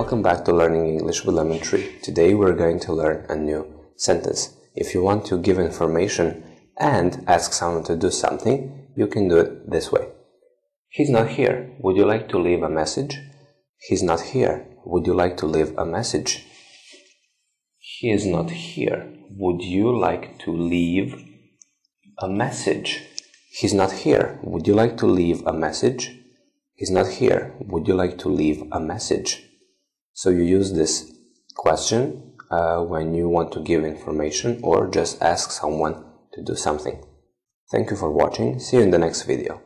Welcome back to Learning English with Lemon Tree. Today we're going to learn a new sentence. If you want to give information and ask someone to do something, you can do it this way. He's not here. Would you like to leave a message? He's not here. Would you like to leave a message? He is not here. Would you like to leave a message? He's not here. Would you like to leave a message? He's not here. Would you like to leave a message? So you use this question uh, when you want to give information or just ask someone to do something. Thank you for watching. See you in the next video.